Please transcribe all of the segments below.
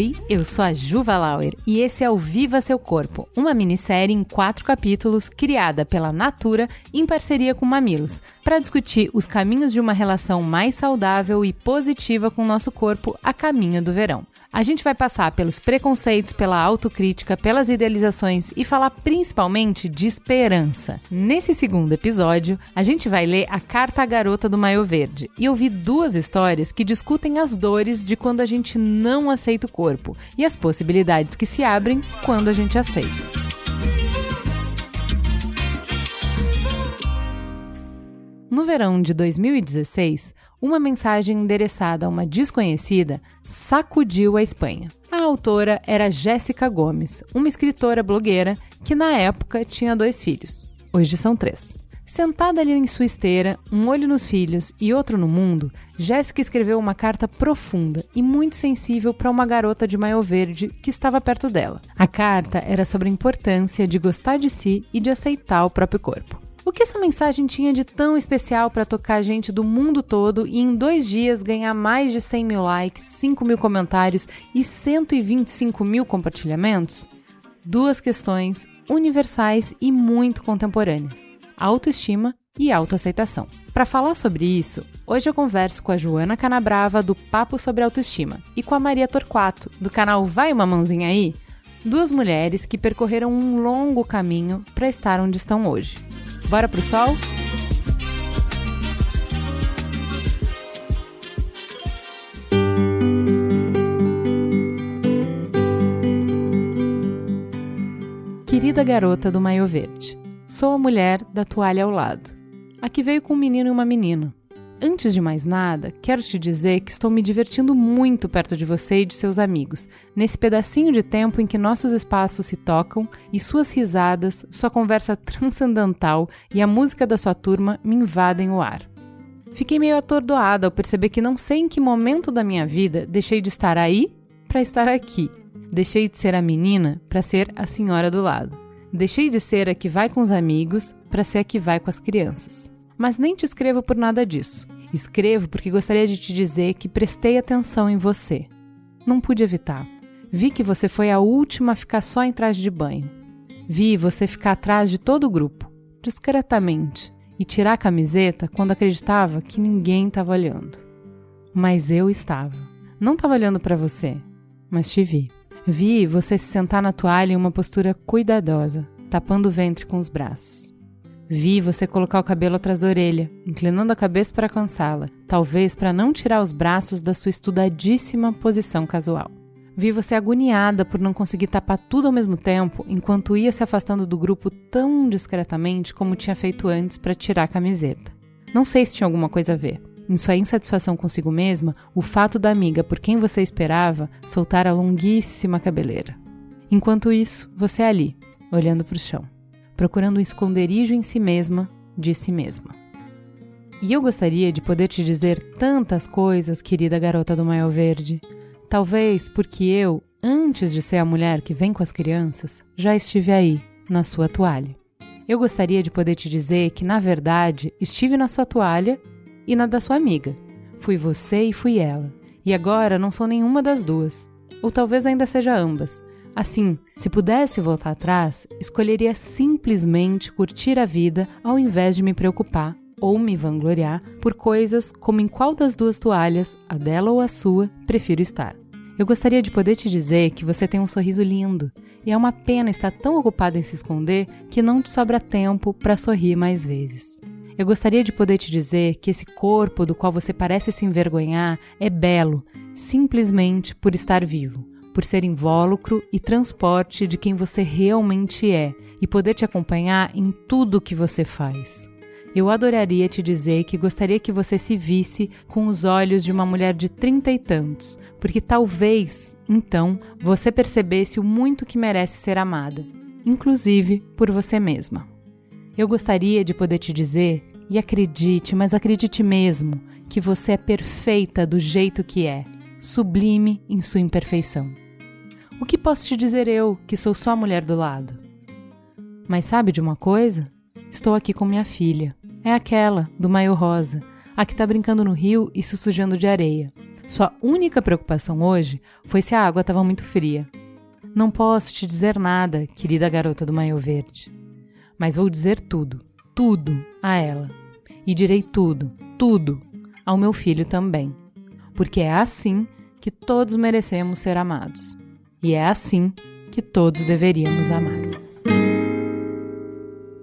Oi, eu sou a Juva Lauer e esse é o Viva Seu Corpo, uma minissérie em quatro capítulos criada pela Natura em parceria com Mamilos, para discutir os caminhos de uma relação mais saudável e positiva com o nosso corpo a caminho do verão. A gente vai passar pelos preconceitos, pela autocrítica, pelas idealizações e falar principalmente de esperança. Nesse segundo episódio, a gente vai ler a Carta à Garota do Maio Verde e ouvir duas histórias que discutem as dores de quando a gente não aceita o corpo e as possibilidades que se abrem quando a gente aceita. No verão de 2016, uma mensagem endereçada a uma desconhecida sacudiu a Espanha. A autora era Jéssica Gomes, uma escritora blogueira que na época tinha dois filhos. Hoje são três. Sentada ali em sua esteira, um olho nos filhos e outro no mundo, Jéssica escreveu uma carta profunda e muito sensível para uma garota de maio verde que estava perto dela. A carta era sobre a importância de gostar de si e de aceitar o próprio corpo. O que essa mensagem tinha de tão especial para tocar gente do mundo todo e em dois dias ganhar mais de 100 mil likes, 5 mil comentários e 125 mil compartilhamentos? Duas questões universais e muito contemporâneas: autoestima e autoaceitação. Para falar sobre isso, hoje eu converso com a Joana Canabrava do Papo sobre Autoestima e com a Maria Torquato do canal Vai uma mãozinha aí, duas mulheres que percorreram um longo caminho para estar onde estão hoje. Bora pro sol? Querida garota do maio verde, sou a mulher da toalha ao lado. Aqui veio com um menino e uma menina. Antes de mais nada, quero te dizer que estou me divertindo muito perto de você e de seus amigos, nesse pedacinho de tempo em que nossos espaços se tocam e suas risadas, sua conversa transcendental e a música da sua turma me invadem o ar. Fiquei meio atordoada ao perceber que não sei em que momento da minha vida deixei de estar aí para estar aqui. Deixei de ser a menina para ser a senhora do lado. Deixei de ser a que vai com os amigos para ser a que vai com as crianças mas nem te escrevo por nada disso. Escrevo porque gostaria de te dizer que prestei atenção em você. Não pude evitar. Vi que você foi a última a ficar só em traje de banho. Vi você ficar atrás de todo o grupo, discretamente, e tirar a camiseta quando acreditava que ninguém estava olhando. Mas eu estava. Não estava olhando para você, mas te vi. Vi você se sentar na toalha em uma postura cuidadosa, tapando o ventre com os braços. Vi você colocar o cabelo atrás da orelha, inclinando a cabeça para alcançá-la, talvez para não tirar os braços da sua estudadíssima posição casual. Vi você agoniada por não conseguir tapar tudo ao mesmo tempo, enquanto ia se afastando do grupo tão discretamente como tinha feito antes para tirar a camiseta. Não sei se tinha alguma coisa a ver. Em sua insatisfação consigo mesma, o fato da amiga por quem você esperava soltar a longuíssima cabeleira. Enquanto isso, você é ali, olhando para o chão procurando um esconderijo em si mesma, de si mesma. E eu gostaria de poder te dizer tantas coisas, querida garota do Maio Verde. Talvez porque eu, antes de ser a mulher que vem com as crianças, já estive aí, na sua toalha. Eu gostaria de poder te dizer que, na verdade, estive na sua toalha e na da sua amiga. Fui você e fui ela. E agora não sou nenhuma das duas. Ou talvez ainda seja ambas, Assim, se pudesse voltar atrás, escolheria simplesmente curtir a vida ao invés de me preocupar ou me vangloriar por coisas como em qual das duas toalhas, a dela ou a sua, prefiro estar. Eu gostaria de poder te dizer que você tem um sorriso lindo e é uma pena estar tão ocupado em se esconder que não te sobra tempo para sorrir mais vezes. Eu gostaria de poder te dizer que esse corpo do qual você parece se envergonhar é belo simplesmente por estar vivo por ser invólucro e transporte de quem você realmente é e poder te acompanhar em tudo o que você faz. Eu adoraria te dizer que gostaria que você se visse com os olhos de uma mulher de trinta e tantos, porque talvez, então, você percebesse o muito que merece ser amada, inclusive por você mesma. Eu gostaria de poder te dizer, e acredite, mas acredite mesmo, que você é perfeita do jeito que é sublime em sua imperfeição. O que posso te dizer eu, que sou só a mulher do lado? Mas sabe de uma coisa? Estou aqui com minha filha. É aquela, do maio rosa, a que está brincando no rio e se sujando de areia. Sua única preocupação hoje foi se a água estava muito fria. Não posso te dizer nada, querida garota do maio verde, mas vou dizer tudo, tudo a ela. E direi tudo, tudo ao meu filho também, porque é assim que todos merecemos ser amados. E é assim que todos deveríamos amar.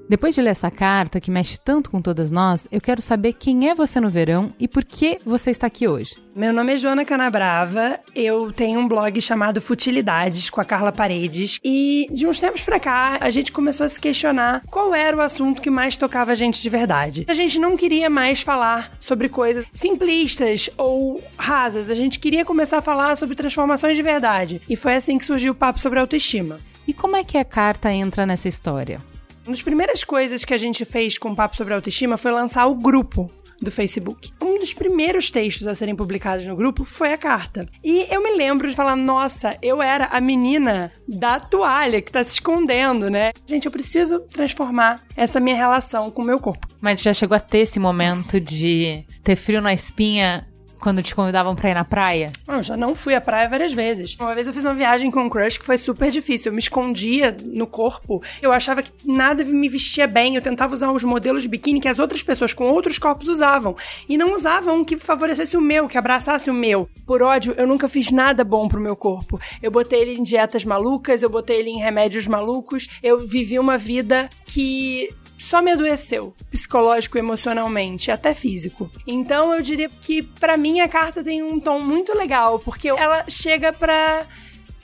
Depois de ler essa carta, que mexe tanto com todas nós, eu quero saber quem é você no verão e por que você está aqui hoje. Meu nome é Joana Canabrava, eu tenho um blog chamado Futilidades com a Carla Paredes e de uns tempos pra cá a gente começou a se questionar qual era o assunto que mais tocava a gente de verdade. A gente não queria mais falar sobre coisas simplistas ou rasas, a gente queria começar a falar sobre transformações de verdade e foi assim que surgiu o papo sobre autoestima. E como é que a carta entra nessa história? Uma das primeiras coisas que a gente fez com o Papo sobre Autoestima foi lançar o grupo do Facebook. Um dos primeiros textos a serem publicados no grupo foi a carta. E eu me lembro de falar: nossa, eu era a menina da toalha que tá se escondendo, né? Gente, eu preciso transformar essa minha relação com o meu corpo. Mas já chegou a ter esse momento de ter frio na espinha quando te convidavam pra ir na praia? Eu já não fui à praia várias vezes. Uma vez eu fiz uma viagem com um crush que foi super difícil. Eu me escondia no corpo. Eu achava que nada me vestia bem. Eu tentava usar os modelos de biquíni que as outras pessoas com outros corpos usavam. E não usavam que favorecesse o meu, que abraçasse o meu. Por ódio, eu nunca fiz nada bom pro meu corpo. Eu botei ele em dietas malucas, eu botei ele em remédios malucos. Eu vivi uma vida que só me adoeceu, psicológico, emocionalmente, até físico. Então eu diria que para mim a carta tem um tom muito legal, porque ela chega pra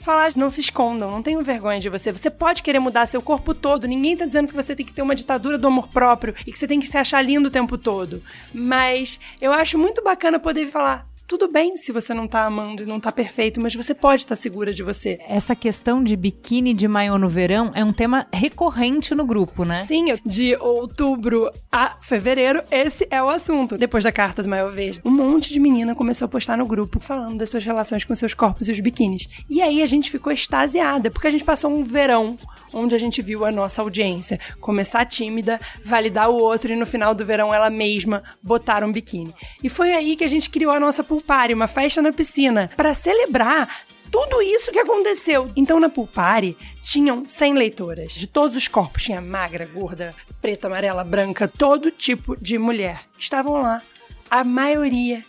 falar, não se escondam, não tenham vergonha de você. Você pode querer mudar seu corpo todo. Ninguém tá dizendo que você tem que ter uma ditadura do amor próprio e que você tem que se achar lindo o tempo todo. Mas eu acho muito bacana poder falar: tudo bem se você não tá amando e não tá perfeito, mas você pode estar tá segura de você. Essa questão de biquíni de maiô no verão é um tema recorrente no grupo, né? Sim, de outubro a fevereiro, esse é o assunto. Depois da carta do maiô verde, um monte de menina começou a postar no grupo falando das suas relações com seus corpos e os biquínis. E aí a gente ficou extasiada, porque a gente passou um verão onde a gente viu a nossa audiência começar tímida, validar o outro e no final do verão ela mesma botar um biquíni. E foi aí que a gente criou a nossa pool party, uma festa na piscina, para celebrar tudo isso que aconteceu. Então, na Pool Party, tinham 100 leitoras, de todos os corpos. Tinha magra, gorda, preta, amarela, branca, todo tipo de mulher. Estavam lá. A maioria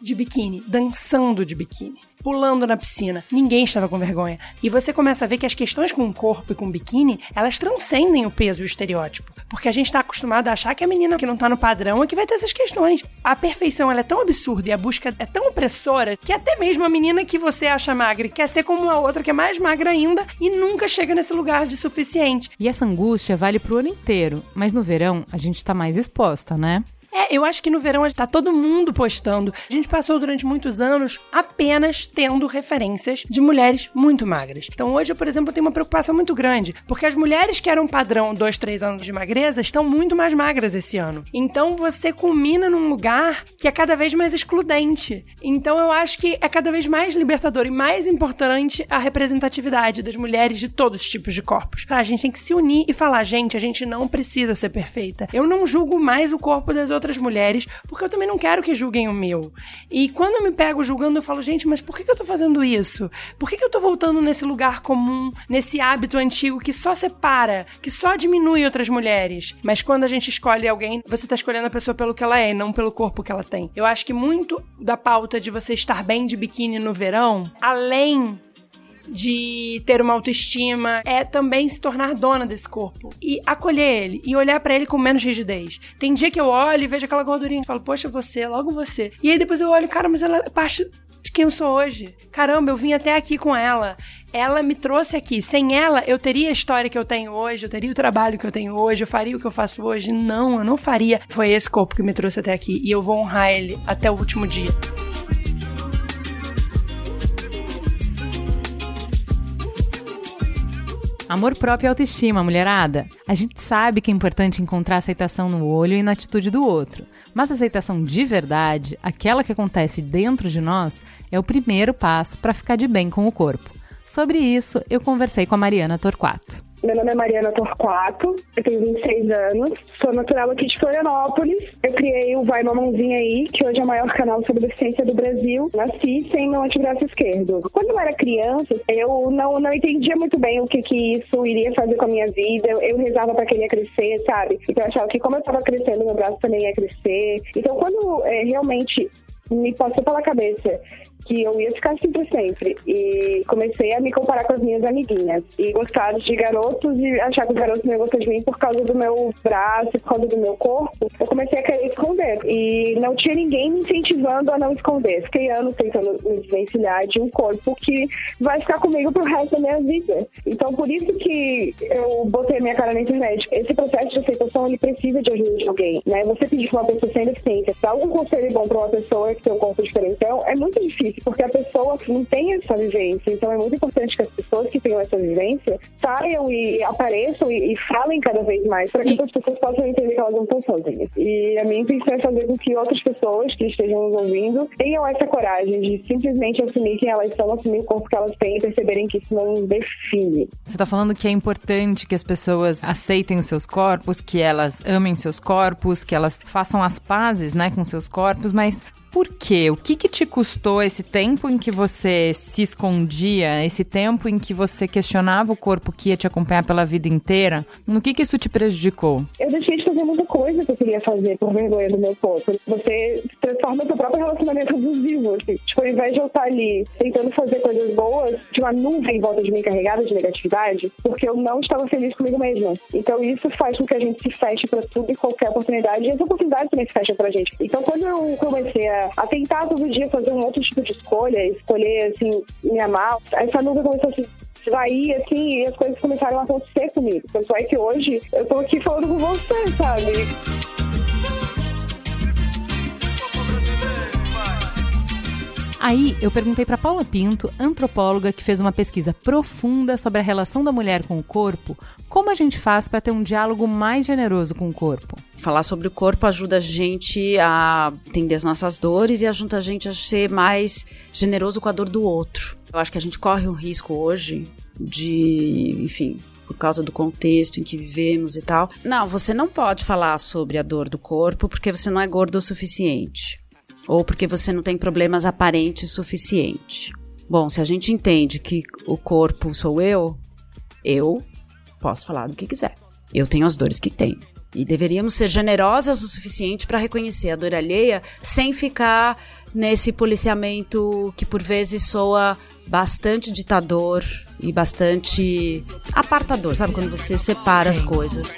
de biquíni, dançando de biquíni pulando na piscina. Ninguém estava com vergonha. E você começa a ver que as questões com o corpo e com o biquíni, elas transcendem o peso e o estereótipo. Porque a gente está acostumado a achar que a menina que não está no padrão é que vai ter essas questões. A perfeição ela é tão absurda e a busca é tão opressora que até mesmo a menina que você acha magra quer ser como a outra que é mais magra ainda e nunca chega nesse lugar de suficiente. E essa angústia vale pro ano inteiro, mas no verão a gente está mais exposta, né? É, eu acho que no verão tá todo mundo postando. A gente passou durante muitos anos apenas tendo referências de mulheres muito magras. Então hoje, por exemplo, eu tenho uma preocupação muito grande, porque as mulheres que eram padrão dois, três anos de magreza estão muito mais magras esse ano. Então você culmina num lugar que é cada vez mais excludente. Então eu acho que é cada vez mais libertador e mais importante a representatividade das mulheres de todos os tipos de corpos. A gente tem que se unir e falar, gente, a gente não precisa ser perfeita. Eu não julgo mais o corpo das outras outras mulheres, porque eu também não quero que julguem o meu. E quando eu me pego julgando, eu falo, gente, mas por que, eu tô fazendo isso? Por que, que eu tô voltando nesse lugar comum, nesse hábito antigo que só separa, que só diminui outras mulheres? Mas quando a gente escolhe alguém, você tá escolhendo a pessoa pelo que ela é, não pelo corpo que ela tem. Eu acho que muito da pauta de você estar bem de biquíni no verão, além de ter uma autoestima, é também se tornar dona desse corpo e acolher ele e olhar para ele com menos rigidez. Tem dia que eu olho e vejo aquela gordurinha e falo, poxa, você, logo você. E aí depois eu olho, cara, mas ela é parte de quem eu sou hoje. Caramba, eu vim até aqui com ela. Ela me trouxe aqui. Sem ela, eu teria a história que eu tenho hoje, eu teria o trabalho que eu tenho hoje, eu faria o que eu faço hoje. Não, eu não faria. Foi esse corpo que me trouxe até aqui e eu vou honrar ele até o último dia. Amor próprio e autoestima, mulherada. A gente sabe que é importante encontrar aceitação no olho e na atitude do outro. Mas aceitação de verdade, aquela que acontece dentro de nós, é o primeiro passo para ficar de bem com o corpo. Sobre isso, eu conversei com a Mariana Torquato. Meu nome é Mariana Torquato, eu tenho 26 anos, sou natural aqui de Florianópolis. Eu criei o Vai Mamãozinha Aí, que hoje é o maior canal sobre deficiência do Brasil. Nasci sem meu antebraço esquerdo. Quando eu era criança, eu não, não entendia muito bem o que, que isso iria fazer com a minha vida. Eu rezava para que ele ia crescer, sabe? Então eu achava que como eu estava crescendo, meu braço também ia crescer. Então quando é, realmente me passou pela cabeça que eu ia ficar assim pra sempre. E comecei a me comparar com as minhas amiguinhas. E gostar de garotos e achar que os garotos não iam gostar de mim por causa do meu braço, por causa do meu corpo. Eu comecei a querer esconder. E não tinha ninguém me incentivando a não esconder. Fiquei anos tentando me desvencilhar de um corpo que vai ficar comigo pro resto da minha vida. Então, por isso que eu botei minha cara na internet. Esse processo de aceitação, ele precisa de ajuda de alguém, né? Você pedir pra uma pessoa sem deficiência, dar algum conselho bom pra uma pessoa que tem um corpo diferentão, é muito difícil porque a pessoa não tem essa vivência. Então é muito importante que as pessoas que tenham essa vivência saiam e apareçam e, e falem cada vez mais para que as pessoas possam entender que elas não estão sozinhas. E a minha intenção é fazer com que outras pessoas que estejam nos ouvindo tenham essa coragem de simplesmente assumir quem elas são, assumir o corpo que elas têm e perceberem que isso não define. Você está falando que é importante que as pessoas aceitem os seus corpos, que elas amem seus corpos, que elas façam as pazes, né, com seus corpos, mas por quê? O que, que te custou esse tempo em que você se escondia, esse tempo em que você questionava o corpo que ia te acompanhar pela vida inteira? No que, que isso te prejudicou? Eu deixei de fazer muita coisa que eu queria fazer por vergonha do meu corpo. Você transforma seu próprio relacionamento abusivo. Assim. Tipo, ao invés de eu estar ali tentando fazer coisas boas, tinha uma nuvem em volta de mim carregada de negatividade, porque eu não estava feliz comigo mesma. Então isso faz com que a gente se feche para tudo e qualquer oportunidade. E as oportunidades também se fecham pra gente. Então quando eu comecei a a, tentar todo dia fazer um outro tipo de escolha, escolher, assim, me amar. Essa nuvem começou a se esvair, assim, e as coisas começaram a acontecer comigo. Tanto é que hoje eu tô aqui falando com você, sabe? Aí eu perguntei para Paula Pinto, antropóloga que fez uma pesquisa profunda sobre a relação da mulher com o corpo, como a gente faz para ter um diálogo mais generoso com o corpo. Falar sobre o corpo ajuda a gente a entender as nossas dores e ajuda a gente a ser mais generoso com a dor do outro. Eu acho que a gente corre um risco hoje de, enfim, por causa do contexto em que vivemos e tal. Não, você não pode falar sobre a dor do corpo porque você não é gordo o suficiente ou porque você não tem problemas aparentes suficiente. Bom, se a gente entende que o corpo sou eu, eu posso falar do que quiser. Eu tenho as dores que tenho. E deveríamos ser generosas o suficiente para reconhecer a dor alheia sem ficar nesse policiamento que por vezes soa bastante ditador e bastante apartador, sabe? Quando você separa as coisas.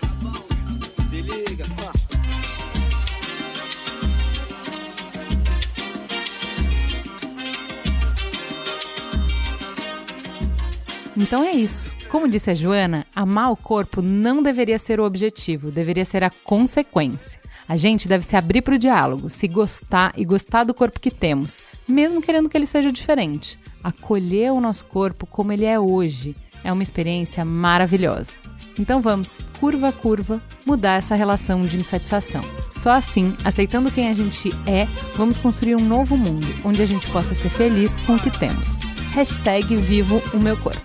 Então é isso. Como disse a Joana, amar o corpo não deveria ser o objetivo, deveria ser a consequência. A gente deve se abrir para o diálogo, se gostar e gostar do corpo que temos, mesmo querendo que ele seja diferente. Acolher o nosso corpo como ele é hoje é uma experiência maravilhosa. Então vamos, curva a curva, mudar essa relação de insatisfação. Só assim, aceitando quem a gente é, vamos construir um novo mundo onde a gente possa ser feliz com o que temos hashtag Vivo o Meu Corpo.